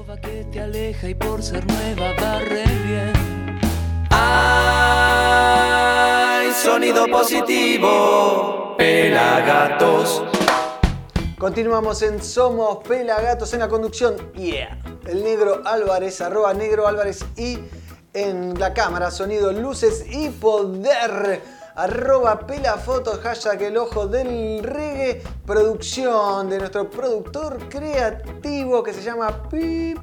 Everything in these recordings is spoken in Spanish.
escoba que te aleja y por ser nueva barre bien. Hay sonido positivo, pelagatos. Continuamos en Somos Pelagatos en la conducción. Yeah. El negro Álvarez, arroba negro Álvarez y en la cámara, sonido, luces y poder. Arroba pelafotos, hashtag el ojo del reggae. Producción de nuestro productor creativo que se llama Pip.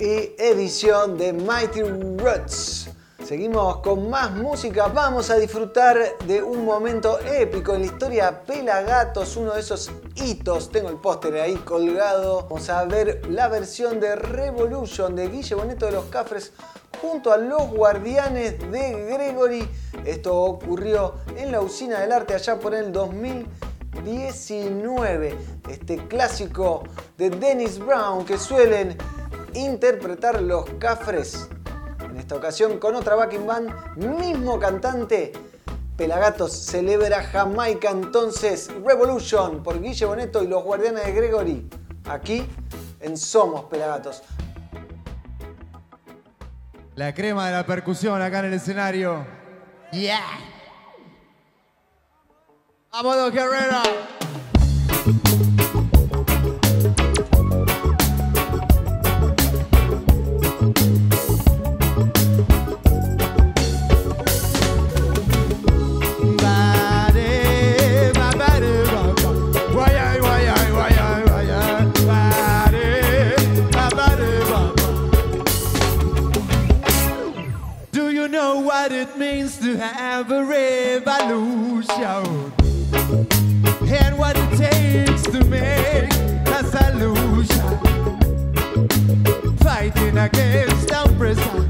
Y edición de Mighty Roots. Seguimos con más música, vamos a disfrutar de un momento épico en la historia Pelagatos, uno de esos hitos, tengo el póster ahí colgado. Vamos a ver la versión de Revolution de Guille Boneto de los Cafres junto a los Guardianes de Gregory. Esto ocurrió en la Usina del Arte allá por el 2019. Este clásico de Dennis Brown que suelen interpretar los Cafres en esta ocasión con otra backing band, mismo cantante. Pelagatos celebra Jamaica entonces Revolution por Guille Boneto y los Guardianes de Gregory. Aquí en Somos Pelagatos. La crema de la percusión acá en el escenario. Yeah. Vámonos, Guerrero. To have a revolution? And what it takes to make a solution? Fighting against oppression.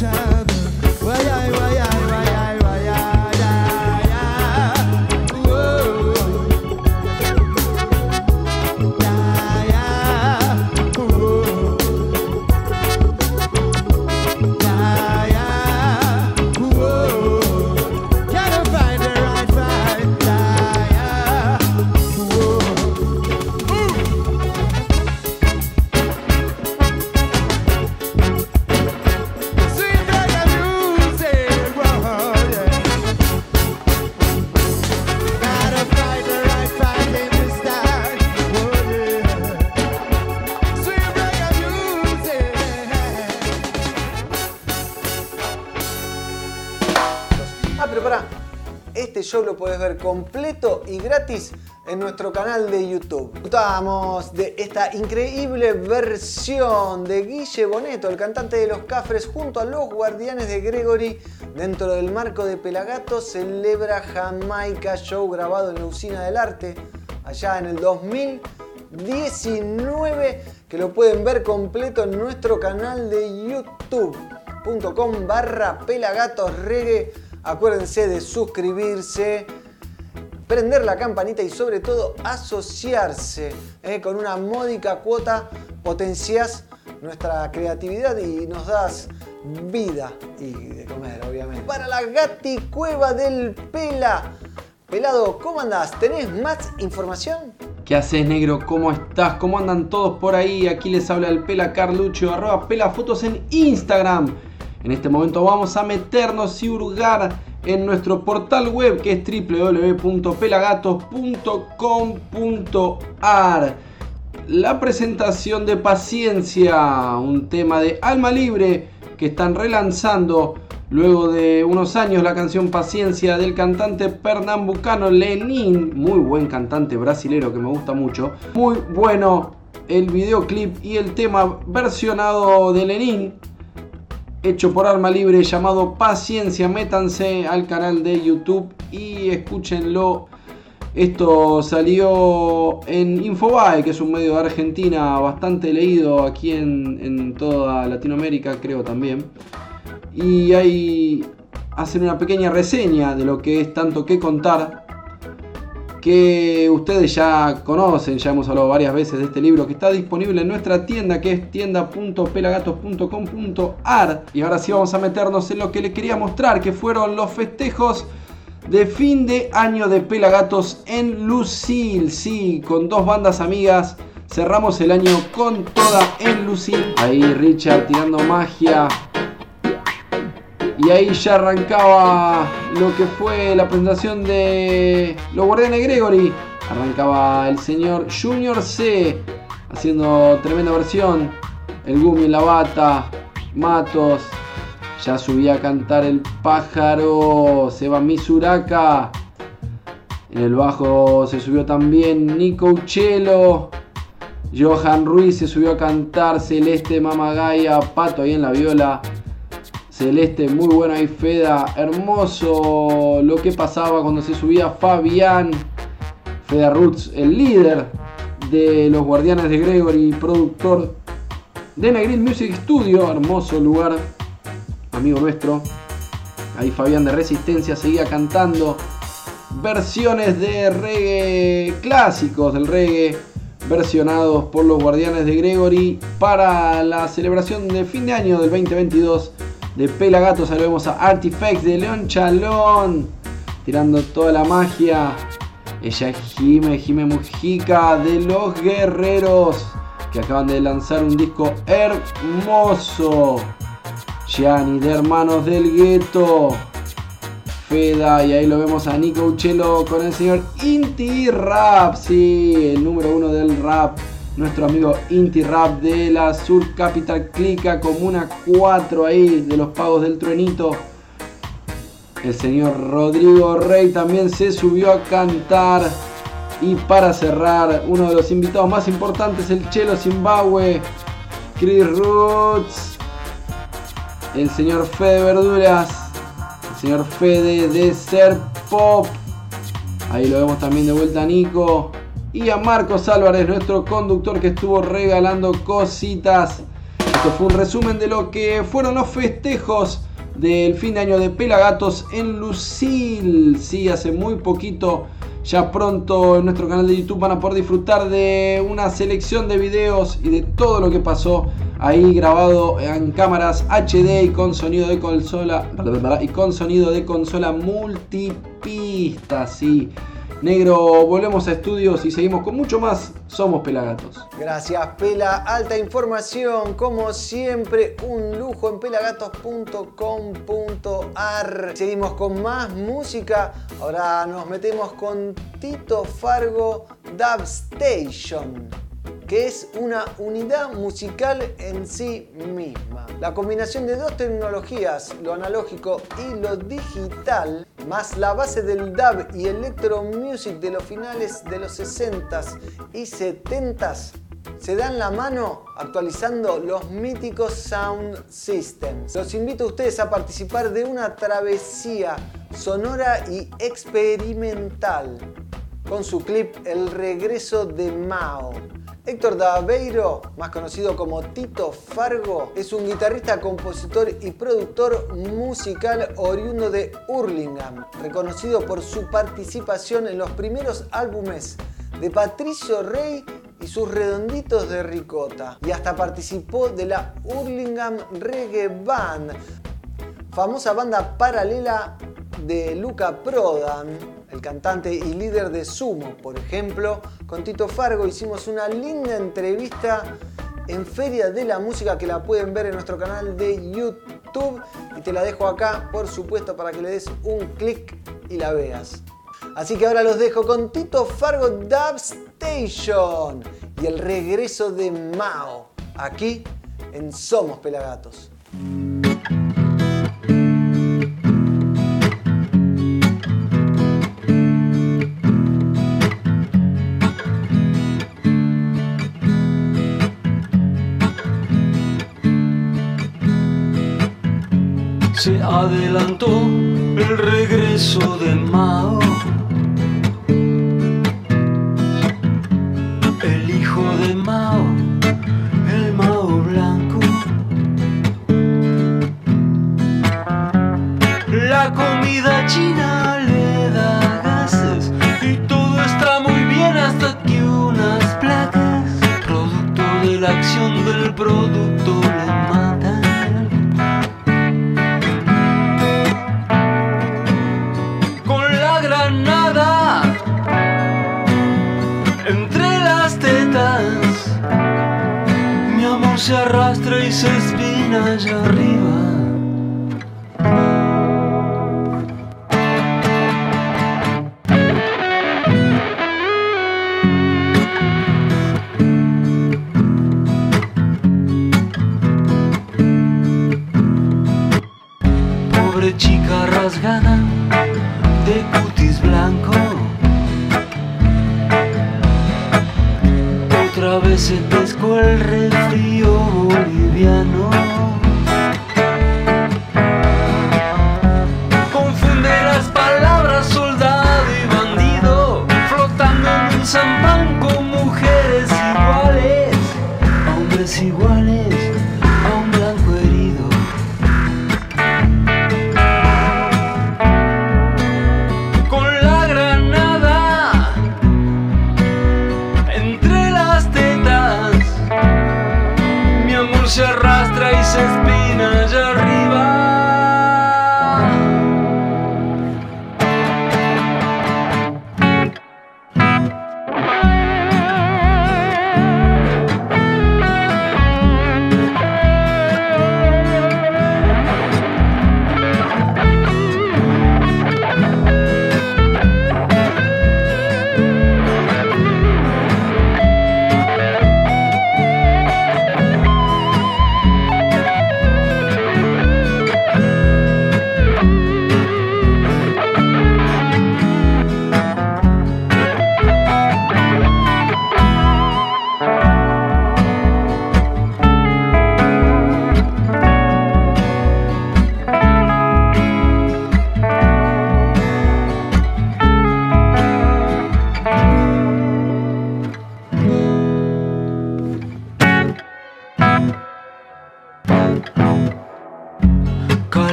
time. Ver completo y gratis en nuestro canal de YouTube. Disfrutamos de esta increíble versión de Guille Boneto, el cantante de Los Cafres, junto a los Guardianes de Gregory, dentro del marco de Pelagato, celebra Jamaica Show grabado en la Usina del Arte, allá en el 2019. 2019 que lo pueden ver completo en nuestro canal de youtube.com barra pelagatos Acuérdense de suscribirse, prender la campanita y sobre todo asociarse eh, con una módica cuota potencias nuestra creatividad y nos das vida y de comer obviamente. Para la gaticueva del Pela. Pelado, ¿cómo andás? ¿Tenés más información? ¿Qué haces, negro? ¿Cómo estás? ¿Cómo andan todos por ahí? Aquí les habla el Pela Carlucho, arroba Pelafotos en Instagram. En este momento vamos a meternos y hurgar en nuestro portal web que es www.pelagatos.com.ar. La presentación de Paciencia, un tema de Alma Libre que están relanzando luego de unos años la canción Paciencia del cantante pernambucano Lenin, muy buen cantante brasilero que me gusta mucho. Muy bueno el videoclip y el tema versionado de Lenin hecho por Alma Libre llamado Paciencia. Métanse al canal de YouTube y escúchenlo. Esto salió en Infobae, que es un medio de Argentina bastante leído aquí en, en toda Latinoamérica, creo también. Y ahí hacen una pequeña reseña de lo que es tanto que contar que ustedes ya conocen, ya hemos hablado varias veces de este libro que está disponible en nuestra tienda que es tienda.pelagatos.com.ar y ahora sí vamos a meternos en lo que les quería mostrar que fueron los festejos de fin de año de Pelagatos en Lucil, sí, con dos bandas amigas cerramos el año con toda en Lucil, ahí Richard tirando magia y ahí ya arrancaba lo que fue la presentación de los Guardianes Gregory. Arrancaba el señor Junior C haciendo tremenda versión. El Gumi en la bata, Matos. Ya subía a cantar el pájaro. Seba Misuraka. En el bajo se subió también Nico Uchelo. Johan Ruiz se subió a cantar Celeste Mamagaya. Pato ahí en la viola. Celeste, muy bueno ahí Feda, hermoso lo que pasaba cuando se subía Fabián, Feda Roots, el líder de los Guardianes de Gregory, productor de Negril Music Studio, hermoso lugar, amigo nuestro. Ahí Fabián de Resistencia seguía cantando versiones de reggae clásicos del reggae versionados por los Guardianes de Gregory para la celebración de fin de año del 2022 de Pelagato saludemos a Artifacts de León Chalón, tirando toda la magia. Ella es Jime, Jime Mujica de Los Guerreros, que acaban de lanzar un disco hermoso. Gianni de Hermanos del Gueto. Feda, y ahí lo vemos a Nico Uchelo con el señor Inti Rap, sí, el número uno del rap nuestro amigo Inti Rap de la Sur Capital Clica, Comuna 4 ahí de los pagos del truenito. El señor Rodrigo Rey también se subió a cantar. Y para cerrar, uno de los invitados más importantes, el Chelo Zimbabue, Chris Roots, el señor Fede Verduras, el señor Fede de Ser Pop. Ahí lo vemos también de vuelta Nico y a Marcos Álvarez, nuestro conductor que estuvo regalando cositas. Esto fue un resumen de lo que fueron los festejos del fin de año de Pelagatos en Lucil. Sí, hace muy poquito. Ya pronto en nuestro canal de YouTube van a poder disfrutar de una selección de videos y de todo lo que pasó ahí grabado en cámaras HD y con sonido de consola y con sonido de consola multipista. Sí. Negro, volvemos a estudios y seguimos con mucho más. Somos Pelagatos. Gracias, Pela. Alta información, como siempre, un lujo en pelagatos.com.ar. Seguimos con más música. Ahora nos metemos con Tito Fargo Dub Station que es una unidad musical en sí misma. La combinación de dos tecnologías, lo analógico y lo digital, más la base del dub y electro music de los finales de los 60s y 70s, se dan la mano actualizando los míticos sound systems. Los invito a ustedes a participar de una travesía sonora y experimental con su clip El regreso de Mao Héctor Daveiro, más conocido como Tito Fargo, es un guitarrista, compositor y productor musical oriundo de Hurlingham, reconocido por su participación en los primeros álbumes de Patricio Rey y sus redonditos de ricota. Y hasta participó de la Hurlingham Reggae Band, famosa banda paralela de Luca Prodan, el cantante y líder de Sumo, por ejemplo. Con Tito Fargo hicimos una linda entrevista en Feria de la Música que la pueden ver en nuestro canal de YouTube y te la dejo acá, por supuesto, para que le des un clic y la veas. Así que ahora los dejo con Tito Fargo Dub Station y el regreso de Mao, aquí en Somos Pelagatos. Se adelantó el regreso de Mao. El hijo de Mao, el Mao blanco. La comida china le da gases y todo está muy bien hasta que unas placas, producto de la acción del producto,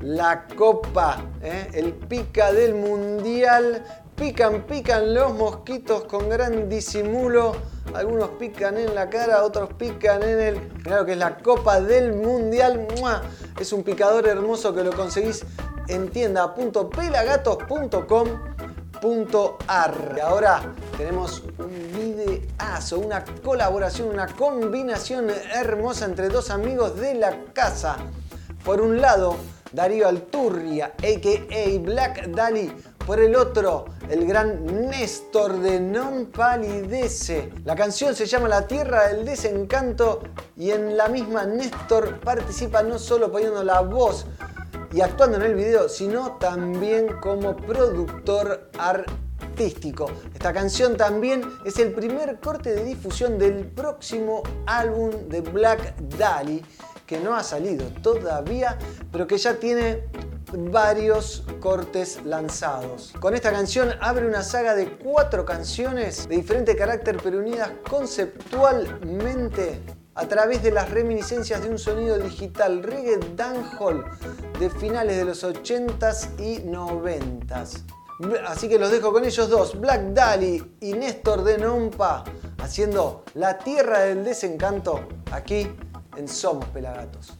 La copa, ¿eh? el pica del mundial Pican, pican los mosquitos con gran disimulo. Algunos pican en la cara, otros pican en el. Lo que es la Copa del Mundial. Es un picador hermoso que lo conseguís en tienda.pelagatos.com.ar. Ahora tenemos un videazo, una colaboración, una combinación hermosa entre dos amigos de la casa. Por un lado, Darío Alturria, a.k.a. Black Dali. Por el otro, el gran Néstor de Non Palidece. La canción se llama La Tierra del Desencanto y en la misma Néstor participa no solo poniendo la voz y actuando en el video, sino también como productor artístico. Esta canción también es el primer corte de difusión del próximo álbum de Black Dali que no ha salido todavía, pero que ya tiene varios cortes lanzados. Con esta canción abre una saga de cuatro canciones de diferente carácter pero unidas conceptualmente a través de las reminiscencias de un sonido digital reggae dancehall de finales de los 80s y 90s. Así que los dejo con ellos dos, Black Dali y Néstor de Nompa, haciendo La Tierra del Desencanto aquí en Somos Pelagatos.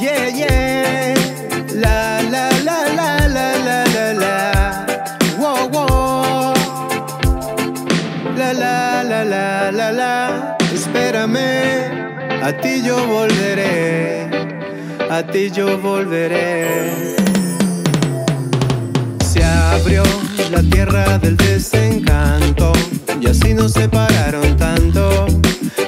Yeah, yeah. La, la, la, la, la, la, la, la. Wow, wow. La, la, la, la, la, la. Espérame. A ti yo volveré. A ti yo volveré. Se abrió la tierra del y así nos separaron tanto.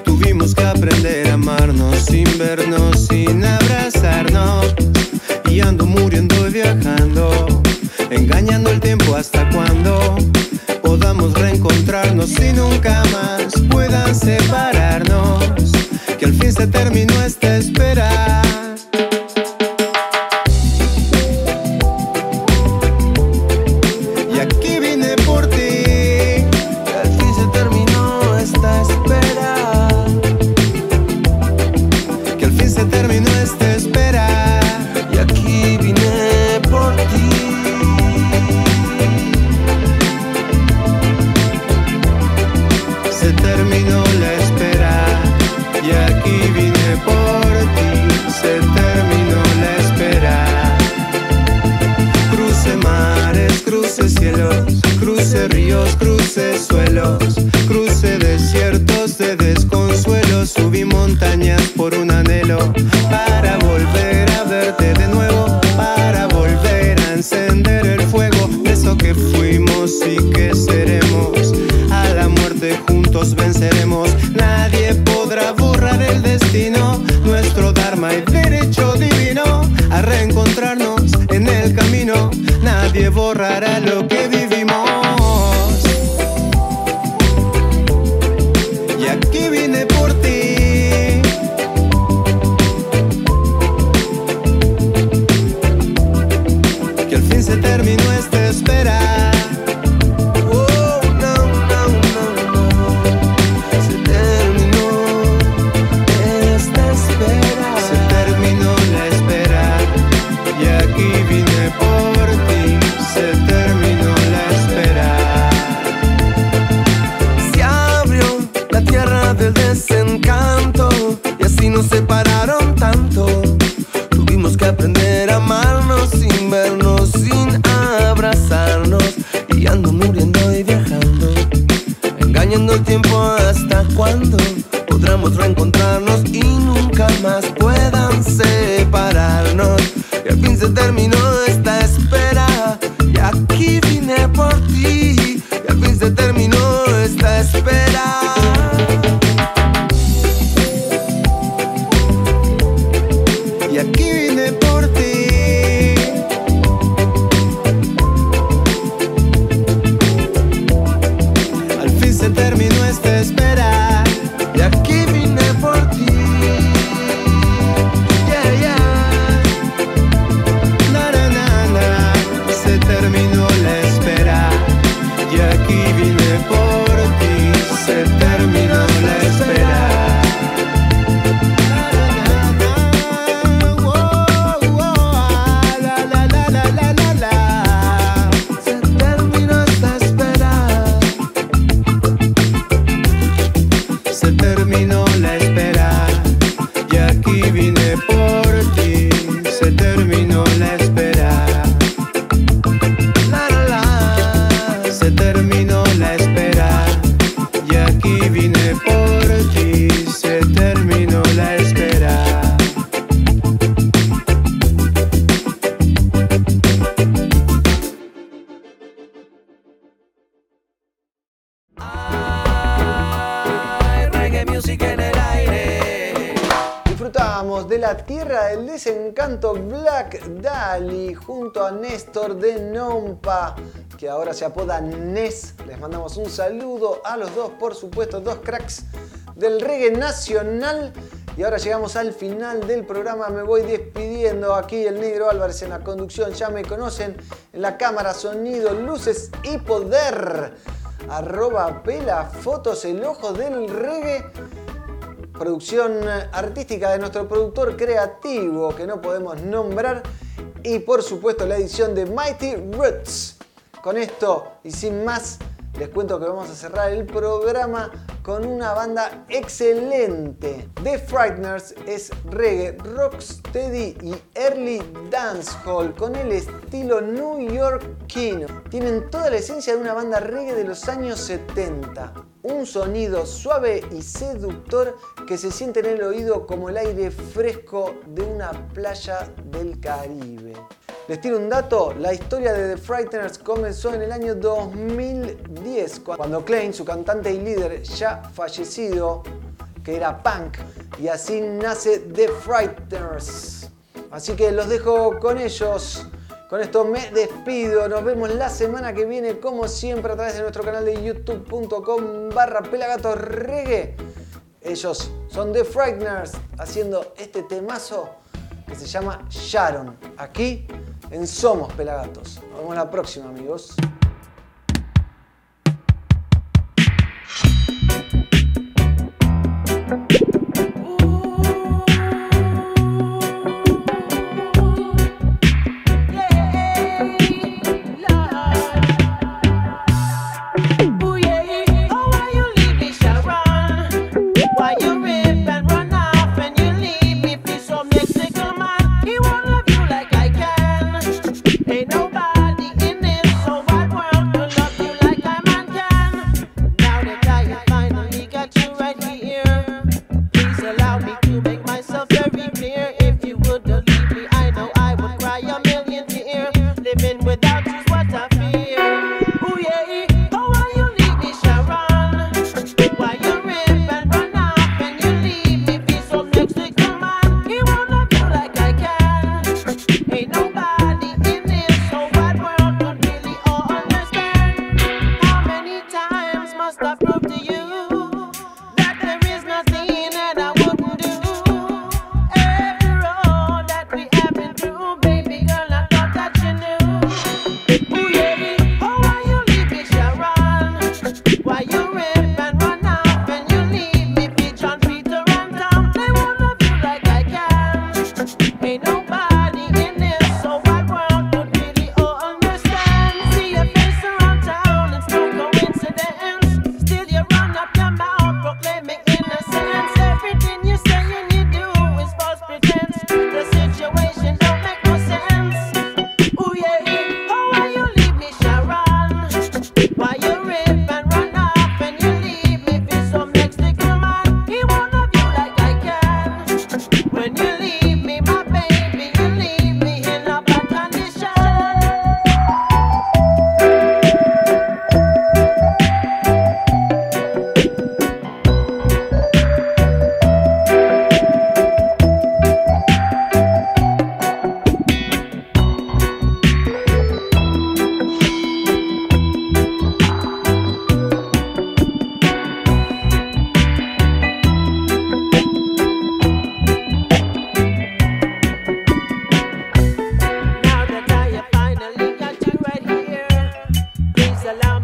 Tuvimos que aprender a amarnos sin vernos, sin abrazarnos. Y ando muriendo y viajando, engañando el tiempo hasta cuando podamos reencontrarnos y nunca más puedan separarnos. Que al fin se terminó esta espera. extrañando el tiempo hasta cuándo podremos reencontrarnos y nunca más puedan separarnos. Y al fin se terminó esta espera. Néstor de Nompa, que ahora se apoda Nes. Les mandamos un saludo a los dos, por supuesto, dos cracks del reggae nacional. Y ahora llegamos al final del programa, me voy despidiendo aquí el negro Álvarez en la conducción, ya me conocen en la cámara, sonido, luces y poder. Arroba pela fotos, el ojo del reggae producción artística de nuestro productor creativo que no podemos nombrar y por supuesto la edición de Mighty Roots. Con esto y sin más, les cuento que vamos a cerrar el programa con una banda excelente. The Frighteners es reggae, rocksteady y early dancehall con el estilo New Yorkino. Tienen toda la esencia de una banda reggae de los años 70. Un sonido suave y seductor que se siente en el oído como el aire fresco de una playa del Caribe. Les tiro un dato, la historia de The Frighteners comenzó en el año 2010, cuando Klein, su cantante y líder ya fallecido, que era punk, y así nace The Frighteners. Así que los dejo con ellos. Con esto me despido, nos vemos la semana que viene como siempre a través de nuestro canal de youtube.com barra pelagatorregue. Ellos son The Frighteners haciendo este temazo que se llama Sharon, aquí en Somos Pelagatos. Nos vemos la próxima amigos.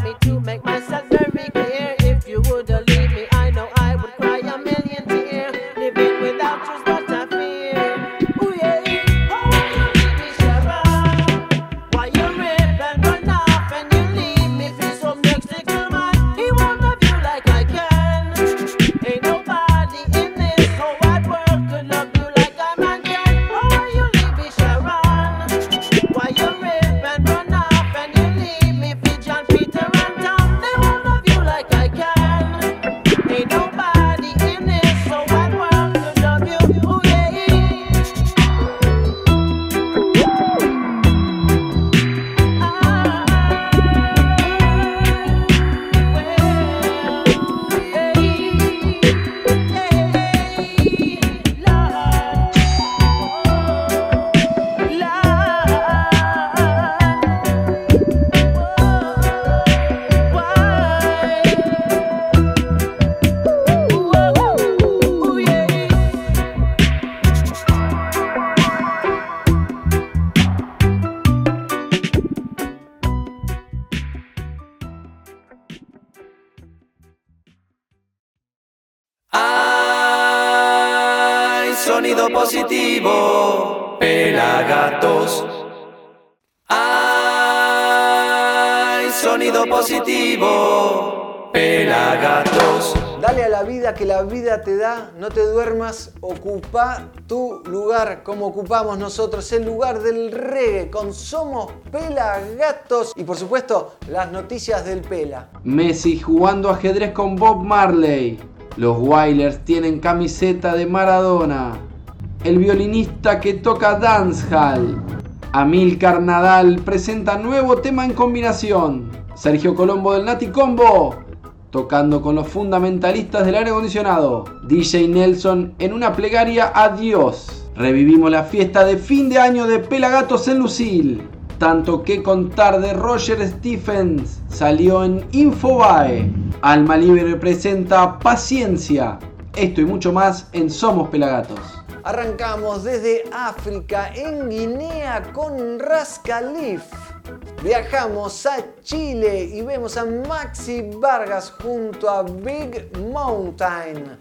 me to make myself very como ocupamos nosotros, el lugar del reggae, con Somos Pelagatos y por supuesto las noticias del Pela. Messi jugando ajedrez con Bob Marley. Los Wailers tienen camiseta de Maradona. El violinista que toca dancehall. Amilcar Nadal presenta nuevo tema en combinación. Sergio Colombo del Nati Combo tocando con los fundamentalistas del aire acondicionado. DJ Nelson en una plegaria a Dios. Revivimos la fiesta de fin de año de Pelagatos en Lucil. Tanto que contar de Roger Stephens salió en Infobae. Alma Libre presenta Paciencia. Esto y mucho más en Somos Pelagatos. Arrancamos desde África, en Guinea, con Ras Khalif. Viajamos a Chile y vemos a Maxi Vargas junto a Big Mountain.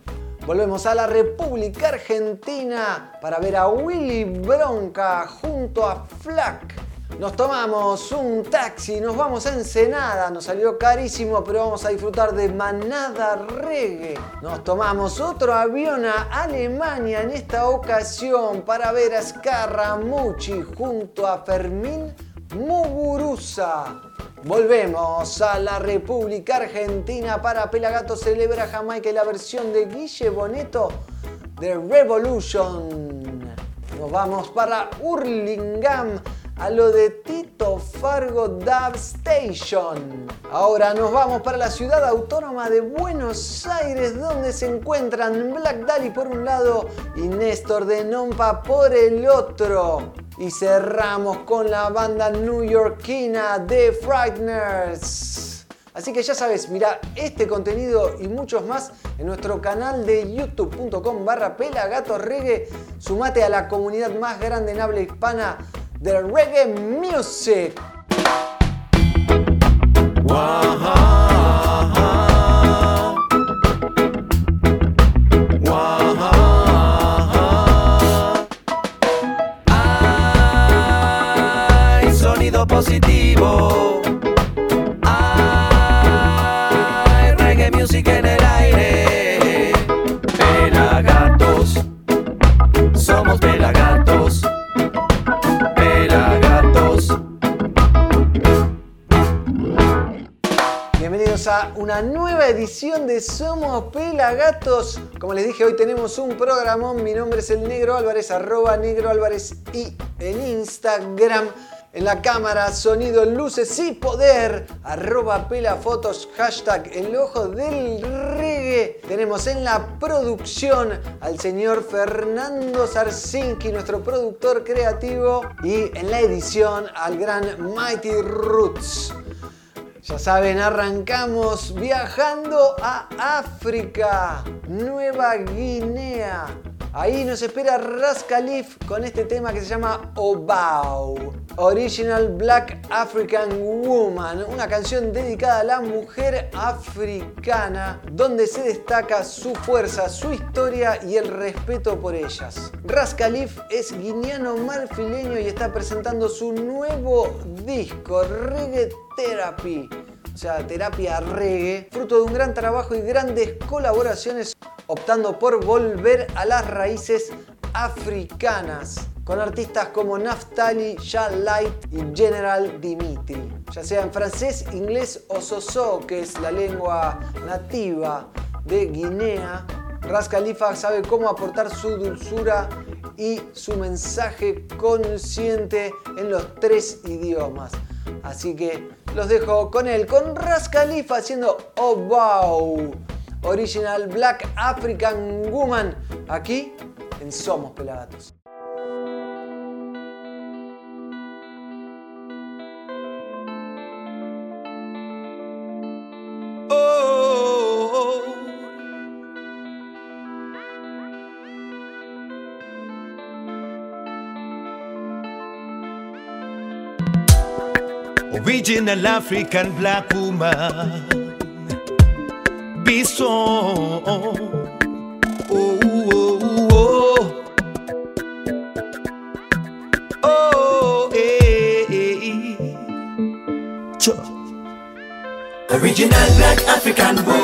Volvemos a la República Argentina para ver a Willy Bronca junto a Flack. Nos tomamos un taxi, nos vamos a Ensenada, nos salió carísimo, pero vamos a disfrutar de Manada Reggae. Nos tomamos otro avión a Alemania en esta ocasión para ver a Scaramucci junto a Fermín Muguruza. Volvemos a la República Argentina para Pelagato celebra Jamaica la versión de Guille Boneto de Revolution. Nos vamos para Hurlingham a lo de Tito Fargo Dub Station. Ahora nos vamos para la ciudad autónoma de Buenos Aires donde se encuentran Black Dali por un lado y Néstor de Nompa por el otro. Y cerramos con la banda newyorkina The Frighteners. Así que ya sabes, mira este contenido y muchos más en nuestro canal de youtube.com barra pelagatorreggae. Sumate a la comunidad más grande en habla hispana de reggae music. De Somos Pelagatos. Como les dije, hoy tenemos un programón. Mi nombre es el Negro Álvarez, arroba Negro Álvarez y en Instagram. En la cámara, sonido, luces y poder, arroba pelafotos, hashtag el ojo del reggae. Tenemos en la producción al señor Fernando Sarsinki, nuestro productor creativo, y en la edición al gran Mighty Roots. Ya saben, arrancamos viajando a África, Nueva Guinea. Ahí nos espera Ras con este tema que se llama Obao, Original Black African Woman, una canción dedicada a la mujer africana, donde se destaca su fuerza, su historia y el respeto por ellas. Ras Khalif es guineano marfileño y está presentando su nuevo disco, Reggae Therapy o sea, terapia reggae, fruto de un gran trabajo y grandes colaboraciones, optando por volver a las raíces africanas, con artistas como Naftali, Shah Light y General Dimitri, ya sea en francés, inglés o soso, que es la lengua nativa de Guinea. Ras Khalifa sabe cómo aportar su dulzura y su mensaje consciente en los tres idiomas. Así que los dejo con él, con Ras Khalifa haciendo Oh Wow, Original Black African Woman, aquí en Somos Pelagatos. Original African black woman. Bison. Oh, oh, oh, oh. Oh, eh, eh. eh. Original black African woman.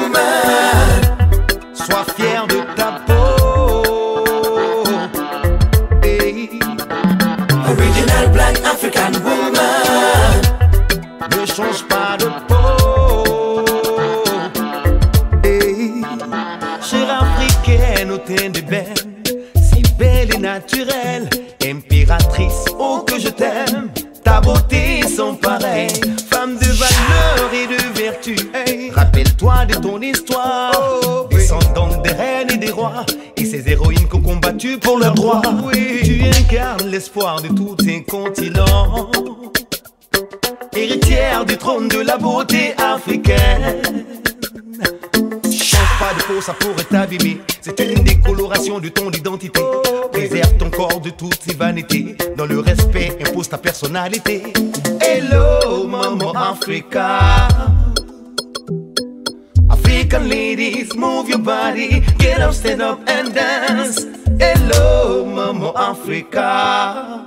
Tu incarnes l'espoir de tous tes continents héritière du trône de la beauté africaine. Change pas de peau, ça pourrait t'abîmer. C'est une décoloration de ton identité. Préserve ton corps de toutes ses vanités. Dans le respect, impose ta personnalité. Hello, maman Africa. African ladies, move your body. Get up, stand up and dance. Hello, maman Africa.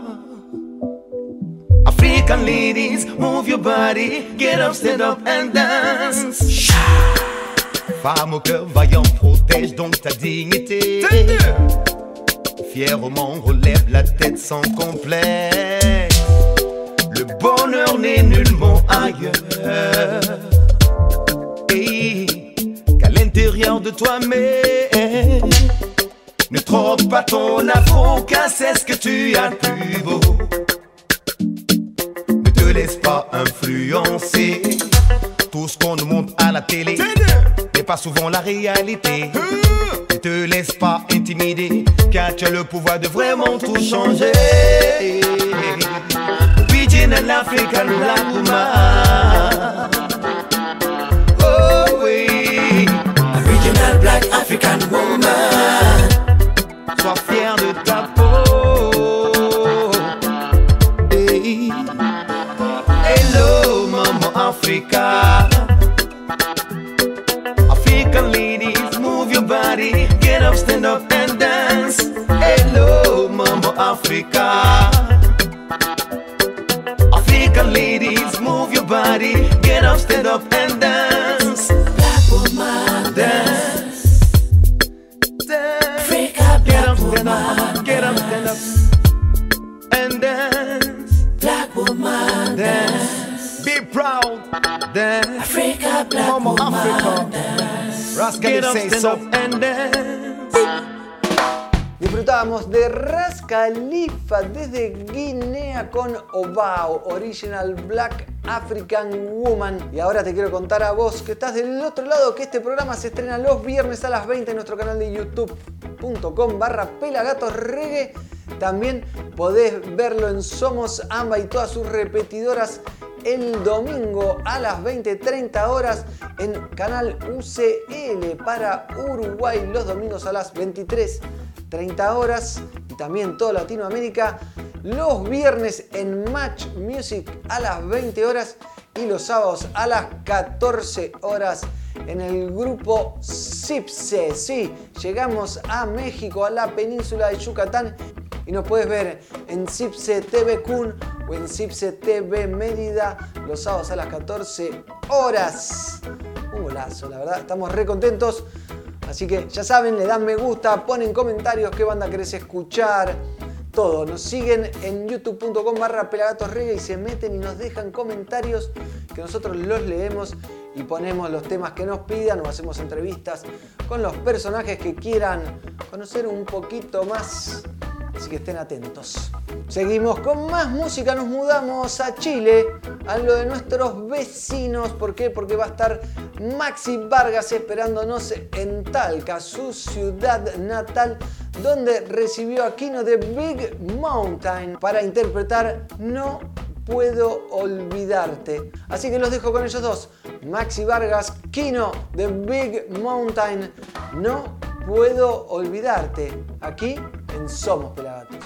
African ladies, move your body, get up, stand up and dance. Femme au cœur vaillant, protège donc ta dignité. Fièrement relève la tête sans complexe. Le bonheur n'est nullement ailleurs. Hey, qu'à l'intérieur de toi-même. Ne trompe pas ton afro, car c'est ce que tu as de plus beau ne te laisse pas influencer. Tout ce qu'on nous montre à la télé n'est pas souvent la réalité. Ne te laisse pas intimider, car tu as le pouvoir de vraiment tout changer. Original African Black Woman. Oh oui, Original Black African Woman. Sois fier de ta peau. Hey. Hello, Mama Africa. African ladies, move your body. Get up, stand up and dance. Hello, Mama Africa. African ladies, move your body. Get up, stand up and dance. Up, and dance, Black woman. dance. Be proud, dance. Africa Black Mama woman. Africa, Rascal get up, say stand so. up, and dance. Disfrutábamos de Ras Khalifa desde Guinea con Obao, Original Black African Woman. Y ahora te quiero contar a vos que estás del otro lado que este programa se estrena los viernes a las 20 en nuestro canal de youtube.com barra pelagatos También podés verlo en Somos Amba y todas sus repetidoras el domingo a las 20.30 horas en canal UCL para Uruguay los domingos a las 23.30 horas y también toda Latinoamérica los viernes en Match Music a las 20 horas y los sábados a las 14 horas en el grupo Cipse. Sí, llegamos a México, a la península de Yucatán y nos puedes ver en Cipse TV Kun o en Cipse TV Mérida los sábados a las 14 horas. Un golazo, la verdad, estamos re contentos. Así que ya saben, le dan me gusta, ponen comentarios qué banda querés escuchar, todo. Nos siguen en youtube.com barra y se meten y nos dejan comentarios que nosotros los leemos y ponemos los temas que nos pidan o hacemos entrevistas con los personajes que quieran conocer un poquito más. Así que estén atentos. Seguimos con más música, nos mudamos a Chile, a lo de nuestros vecinos. ¿Por qué? Porque va a estar Maxi Vargas esperándonos en Talca, su ciudad natal, donde recibió a Kino de Big Mountain para interpretar No puedo olvidarte. Así que los dejo con ellos dos. Maxi Vargas, Kino de Big Mountain. No puedo olvidarte. Aquí en Somos Pelagatos.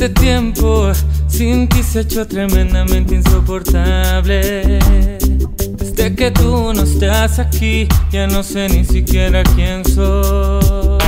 Este tiempo sin ti se ha hecho tremendamente insoportable. Desde que tú no estás aquí, ya no sé ni siquiera quién soy.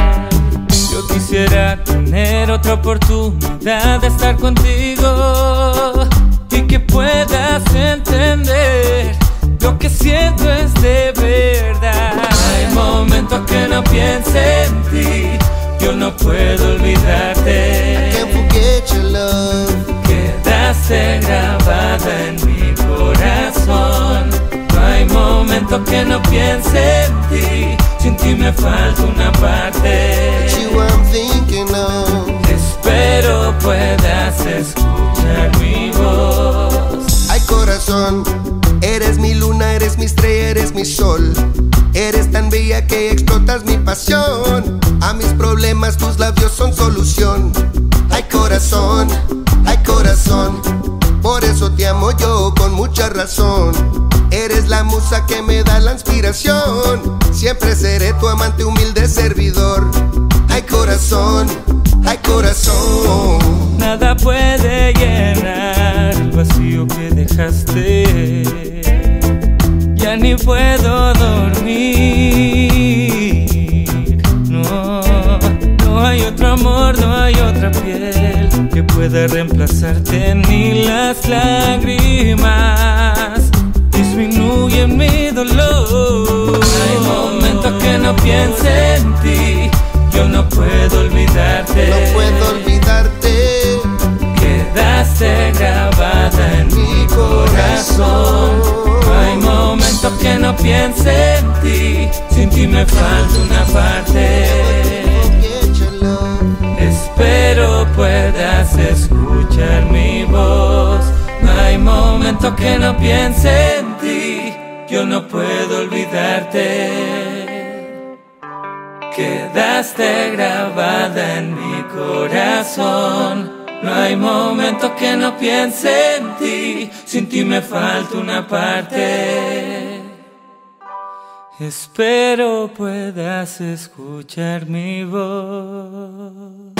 Yo quisiera tener otra oportunidad de estar contigo y que puedas entender lo que siento es de verdad. Hay momentos que no piense en ti, yo no puedo olvidarte. Forget your love. Quedaste grabada en mi corazón. No hay momentos que no piense en ti, sin ti me falta una parte. You I'm thinking of. Espero puedas escuchar mi voz. Ay corazón, eres mi luna, eres mi estrella, eres mi sol. Eres tan bella que explotas mi pasión. A mis problemas tus labios son solución. Ay corazón, ay corazón. Por eso te amo yo con mucha razón. Eres la musa que me da la inspiración. Siempre seré tu amante humilde servidor. Ay corazón, ay corazón. Nada puede llenar el vacío que dejaste. Ya ni puedo dormir. No hay otro amor, no hay otra piel que pueda reemplazarte ni las lágrimas. Disminuyen mi dolor. Hay momentos que no piense en ti. Yo no puedo olvidarte. No puedo olvidarte. Quedaste grabada en mi corazón. No hay momentos que no piense en ti. Sin ti me falta una parte. Mi voz. No hay momentos que no piense en ti. Yo no puedo olvidarte. Quedaste grabada en mi corazón. No hay momentos que no piense en ti. Sin ti me falta una parte. Espero puedas escuchar mi voz.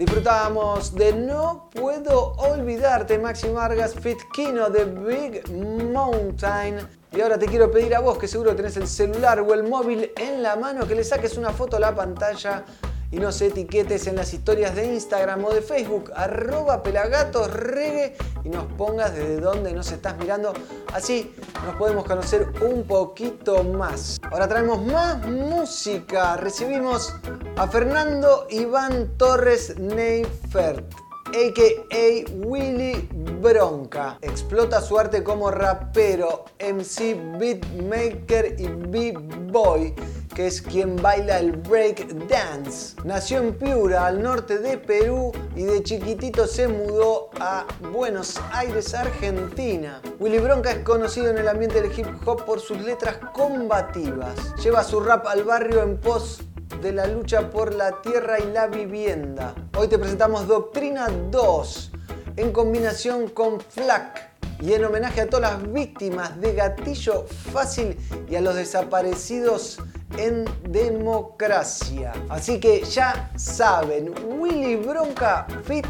Disfrutábamos de No Puedo Olvidarte, Maxi Vargas, Fit Kino de Big Mountain. Y ahora te quiero pedir a vos, que seguro tenés el celular o el móvil en la mano, que le saques una foto a la pantalla y nos etiquetes en las historias de Instagram o de Facebook, arroba pelagatosregue, y nos pongas desde dónde nos estás mirando. Así nos podemos conocer un poquito más. Ahora traemos más música. Recibimos a Fernando Iván Torres Neifert a.k.a. Willy Bronca. Explota su arte como rapero, MC, beatmaker y b-boy, que es quien baila el break dance. Nació en Piura, al norte de Perú, y de chiquitito se mudó a Buenos Aires, Argentina. Willy Bronca es conocido en el ambiente del hip hop por sus letras combativas. Lleva su rap al barrio en pos de la lucha por la tierra y la vivienda. Hoy te presentamos Doctrina 2 en combinación con FLAC y en homenaje a todas las víctimas de gatillo fácil y a los desaparecidos en democracia. Así que ya saben, Willy Bronca Fit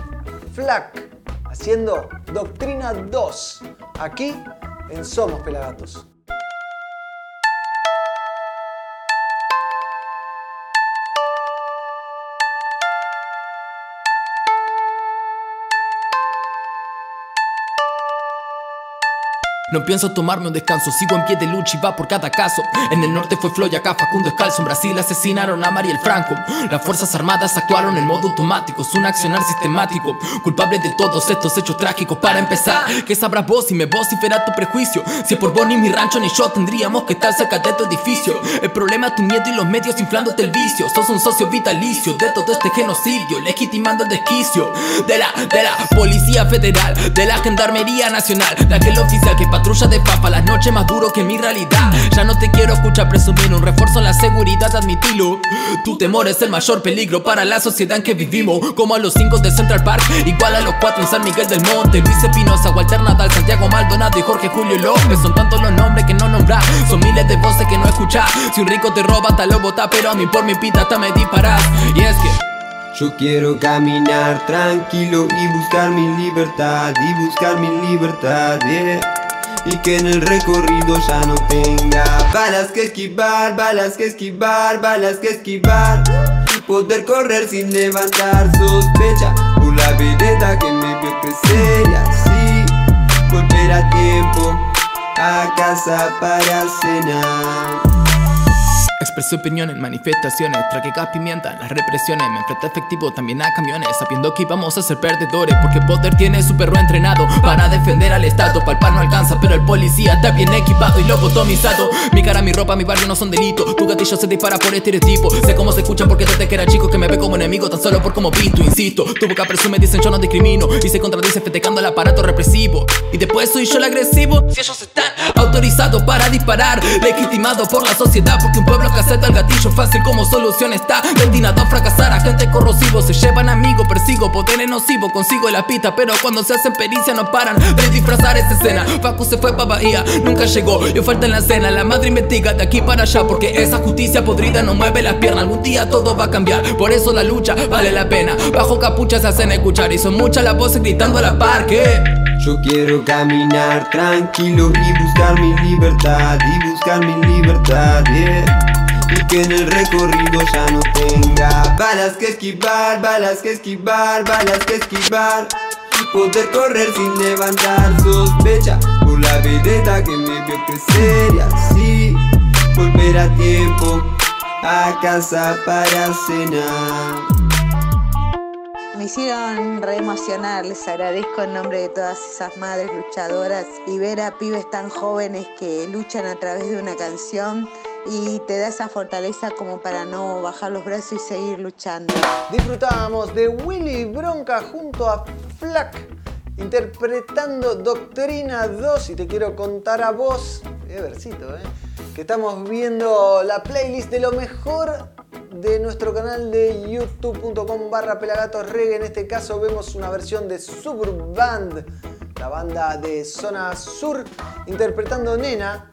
FLAC haciendo Doctrina 2 aquí en Somos Pelagatos. No pienso tomarme un descanso, sigo en pie de lucha y va por cada caso. En el norte fue Floyd, acá Facundo Escalzo. En Brasil asesinaron a Mariel Franco. Las fuerzas armadas actuaron en modo automático, es un accionar sistemático. Culpable de todos estos hechos trágicos. Para empezar, ¿qué sabrás vos si me vocifera tu prejuicio? Si por vos ni mi rancho ni yo tendríamos que estar cerca de tu edificio. El problema es tu miedo y los medios inflándote el vicio. Sos un socio vitalicio de todo este genocidio, legitimando el desquicio de la, de la Policía Federal, de la Gendarmería Nacional, de aquel oficial que patrulla de papa las noches más duro que mi realidad. Ya no te quiero escuchar presumir un refuerzo en la seguridad, admitilo. Tu temor es el mayor peligro para la sociedad en que vivimos. Como a los cinco de Central Park, igual a los cuatro en San Miguel del Monte. Luis Espinosa, Walter Nadal, Santiago Maldonado y Jorge Julio López. Son tantos los nombres que no nombrar, son miles de voces que no escuchás. Si un rico te roba, hasta lo bota, pero a mí por mi pita hasta me disparas. Y es que. Yo quiero caminar tranquilo y buscar mi libertad, y buscar mi libertad, yeah. Y que en el recorrido ya no tenga balas que esquivar, balas que esquivar, balas que esquivar. Poder correr sin levantar sospecha por la vereda que me vio crecer y así volver a tiempo a casa para cenar. Expresé opinión en manifestaciones, tragué gas pimienta en las represiones. Me enfrenté efectivo también a camiones, sabiendo que íbamos a ser perdedores. Porque el poder tiene su perro entrenado para defender al Estado. Palpar no alcanza, pero el policía está bien equipado y lobotomizado. Mi cara, mi ropa, mi barrio no son delito. Tu gatillo se dispara por estereotipo. Sé cómo se escuchan porque desde que era chico que me ve como enemigo, tan solo por como visto, insisto. Tu boca presume, dicen yo no discrimino. Y se contradice festejando el aparato represivo. Y después soy yo el agresivo. Si ellos están autorizados para disparar, legitimados por la sociedad, porque un pueblo acepta el gatillo fácil como solución está destinado a fracasar. Agente corrosivo se llevan amigos, persigo poder nocivo, consigo la pista, pero cuando se hacen pericia no paran de disfrazar esa escena. Facu se fue pa' Bahía, nunca llegó, yo falta en la escena. La madre investiga de aquí para allá, porque esa justicia podrida no mueve las piernas. Algún día todo va a cambiar, por eso la lucha vale la pena. Bajo capucha se hacen escuchar y son muchas las voces gritando a la par que. Yo quiero caminar tranquilo y buscar mi libertad, y buscar mi libertad, yeah. Y que en el recorrido ya no tenga balas que esquivar, balas que esquivar, balas que esquivar. Poder correr sin levantar sospecha por la vereda que me vio crecer y así volver a tiempo a casa para cenar. Me hicieron re emocionar, les agradezco en nombre de todas esas madres luchadoras y ver a pibes tan jóvenes que luchan a través de una canción y te da esa fortaleza como para no bajar los brazos y seguir luchando. Disfrutábamos de Willy Bronca junto a Flack interpretando Doctrina 2 y te quiero contar a vos, versito, ¿eh? que estamos viendo la playlist de lo mejor de nuestro canal de youtube.com barra pelagatos reggae. En este caso vemos una versión de Suburband, la banda de zona sur, interpretando Nena.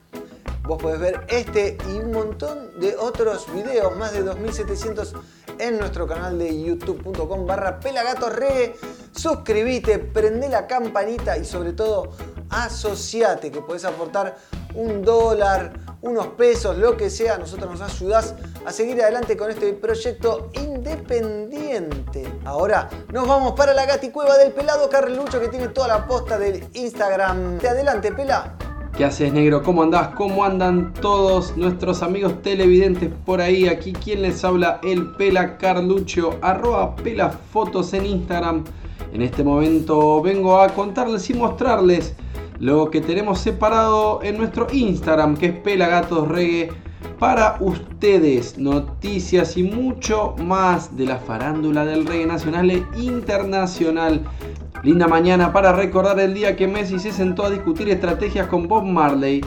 Vos podés ver este y un montón de otros videos, más de 2700 en nuestro canal de youtube.com barra pelagatorreggae. Suscríbete, prende la campanita y sobre todo asociate que podés aportar un dólar, unos pesos, lo que sea. Nosotros nos ayudás a seguir adelante con este proyecto independiente. Ahora nos vamos para la gaticueva del pelado Carlucho que tiene toda la posta del Instagram. De adelante, pela. ¿Qué haces, negro? ¿Cómo andás? ¿Cómo andan todos nuestros amigos televidentes por ahí? Aquí quien les habla, el Pela Carlucho, arroba pelafotos en Instagram. En este momento vengo a contarles y mostrarles lo que tenemos separado en nuestro Instagram, que es Pelagatos Reggae, para ustedes. Noticias y mucho más de la farándula del reggae nacional e internacional. Linda mañana para recordar el día que Messi se sentó a discutir estrategias con Bob Marley.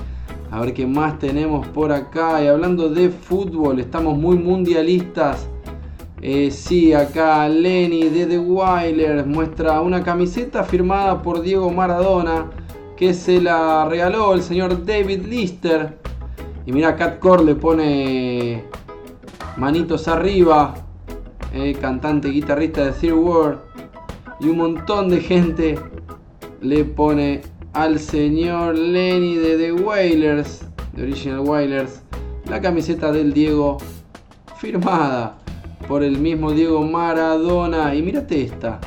A ver qué más tenemos por acá. Y hablando de fútbol, estamos muy mundialistas. Eh, sí, acá Lenny de The Wailers muestra una camiseta firmada por Diego Maradona que se la regaló el señor David Lister. Y mira, Cat Core le pone manitos arriba, eh, cantante guitarrista de Third World. Y un montón de gente le pone al señor Lenny de The Wailers, de Original Wailers, la camiseta del Diego firmada por el mismo Diego Maradona. Y mírate esta.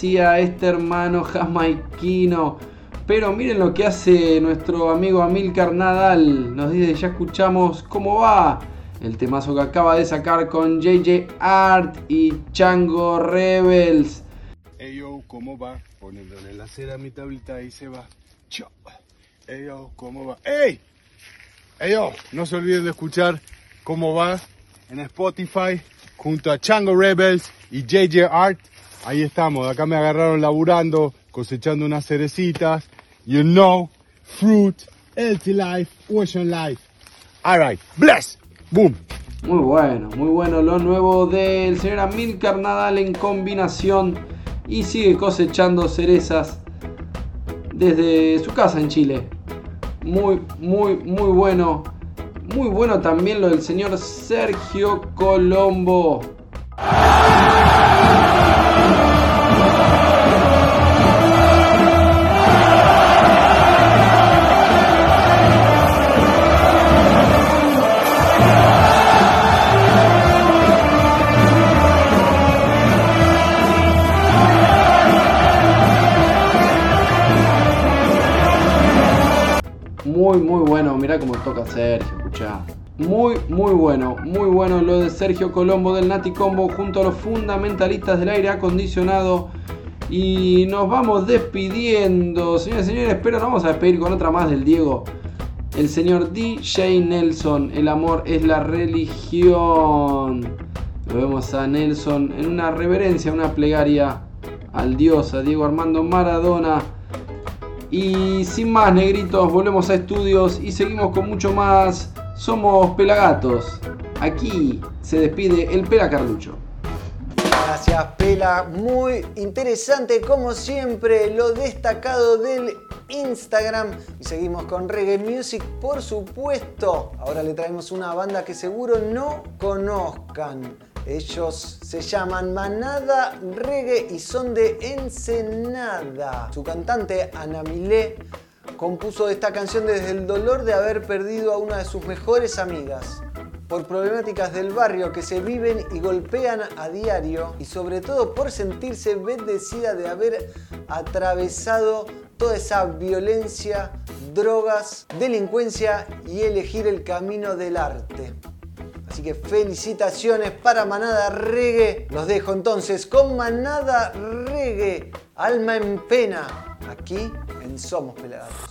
Hacía este hermano jamaiquino. Pero miren lo que hace nuestro amigo Amilcar Nadal. Nos dice, ya escuchamos cómo va. El temazo que acaba de sacar con JJ Art y Chango Rebels. Ey yo, ¿cómo va? Poniéndole la cera a mi tablita y se va. Chao. Ey yo, ¿cómo va? ¡Ey! Ey yo, no se olviden de escuchar cómo va en Spotify junto a Chango Rebels y JJ Art. Ahí estamos, acá me agarraron laburando, cosechando unas cerecitas. You know, fruit, healthy life, ocean life. Alright, bless. Boom. Muy bueno, muy bueno lo nuevo del señor Amilcar Nadal en combinación y sigue cosechando cerezas desde su casa en Chile. Muy, muy, muy bueno. Muy bueno también lo del señor Sergio Colombo. Cómo toca Sergio. Muy, muy bueno. Muy bueno lo de Sergio Colombo del Nati Combo junto a los fundamentalistas del aire acondicionado. Y nos vamos despidiendo. Señores y señores, pero nos vamos a despedir con otra más del Diego. El señor DJ Nelson. El amor es la religión. Lo vemos a Nelson en una reverencia, una plegaria al Dios, a Diego Armando Maradona. Y sin más, negritos, volvemos a estudios y seguimos con mucho más. Somos Pelagatos. Aquí se despide el Pela Carlucho. Gracias, Pela. Muy interesante, como siempre, lo destacado del Instagram. Y seguimos con Reggae Music, por supuesto. Ahora le traemos una banda que seguro no conozcan. Ellos se llaman Manada Reggae y son de Ensenada. Su cantante, Ana Milé, compuso esta canción desde el dolor de haber perdido a una de sus mejores amigas por problemáticas del barrio que se viven y golpean a diario y sobre todo por sentirse bendecida de haber atravesado toda esa violencia, drogas, delincuencia y elegir el camino del arte. Así que felicitaciones para Manada Reggae. Los dejo entonces con Manada Reggae, Alma en Pena, aquí en Somos Pelagatos.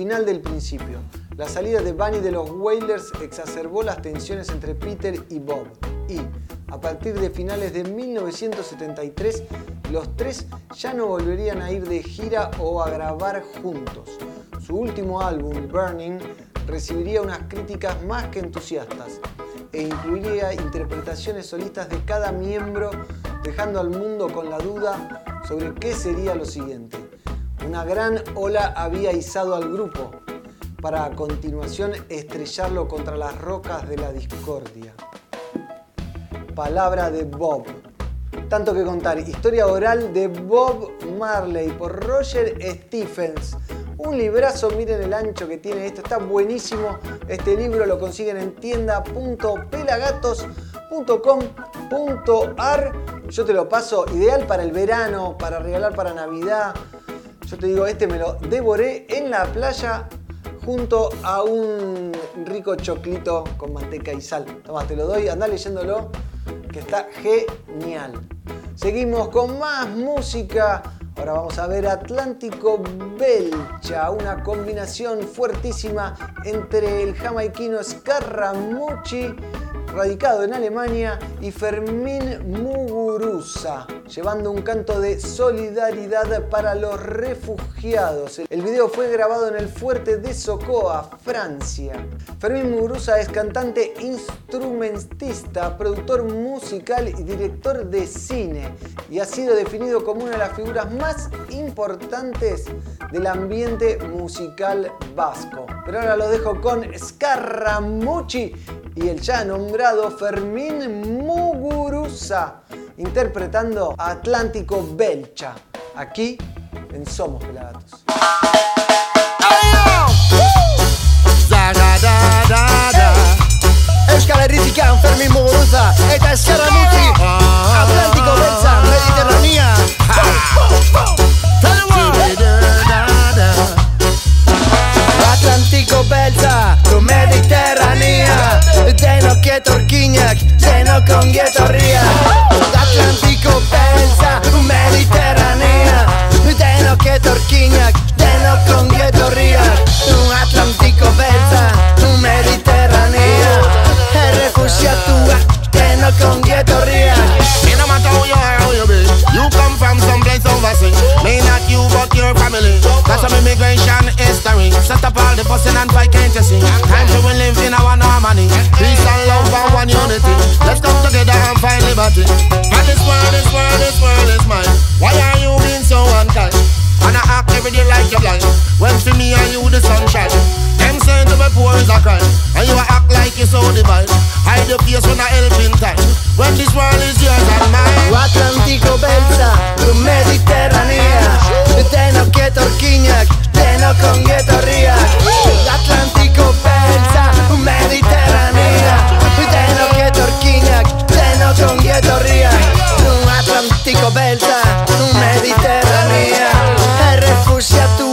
final del principio. La salida de Bunny de los Whalers exacerbó las tensiones entre Peter y Bob. Y, a partir de finales de 1973, los tres ya no volverían a ir de gira o a grabar juntos. Su último álbum, Burning, recibiría unas críticas más que entusiastas e incluiría interpretaciones solistas de cada miembro, dejando al mundo con la duda sobre qué sería lo siguiente. Una gran ola había izado al grupo, para a continuación estrellarlo contra las rocas de la discordia. Palabra de Bob. Tanto que contar. Historia oral de Bob Marley por Roger Stephens. Un librazo, miren el ancho que tiene esto, está buenísimo. Este libro lo consiguen en tienda.pelagatos.com.ar. Yo te lo paso, ideal para el verano, para regalar para Navidad. Yo te digo, este me lo devoré en la playa junto a un rico choclito con manteca y sal. Tomás, te lo doy, anda leyéndolo, que está genial. Seguimos con más música. Ahora vamos a ver Atlántico Belcha, una combinación fuertísima entre el jamaiquino Scarramucci, radicado en Alemania, y Fermín Muguruza, llevando un canto de solidaridad para los refugiados. El video fue grabado en el fuerte de Socoa, Francia. Fermín Muguruza es cantante instrumentista, productor musical y director de cine, y ha sido definido como una de las figuras más importantes del ambiente musical vasco. Pero ahora lo dejo con Scarramucci y el ya nombrado Fermín Muguruza interpretando Atlántico Belcha aquí en Somos Pelagatos. Euskal Herritikan Fermin Muguruza Eta Eskarramutzi Atlantiko beltza Mediterranea. Atlantiko beltza Denok etorkinak, denok ongi etorria. Atlantiko beltza, mediterranea. Denok etorkinak, denok ongi etorria. Atlantiko beltza, mediterranea. Errefusiatua, denok ongi etorria. Mira mata huyo, huyo, someplace overseas. Me not you, but your family. Got some immigration history. Set up all the fussing and fight, can't you see? Time to we live in our harmony. Peace and love and one unity. Let's come together and find liberty. And this world, this world, this world is mine. Why are you being so unkind? And I act every day like you're blind When to me and you the sunshine Them saying to my poor is a crime And you act like you so divine Hide your face when I help in time. When this world is yours and mine. Tu Atlántico belza, Mediterranean? Mediterránea Ty teno kietorkinak, teno con kietorriak Atlántico belza, tu Mediterránea. Ty teno kietorkinak, teno con kietorriak Tu Atlántico belza, tu Mediterránea. projeto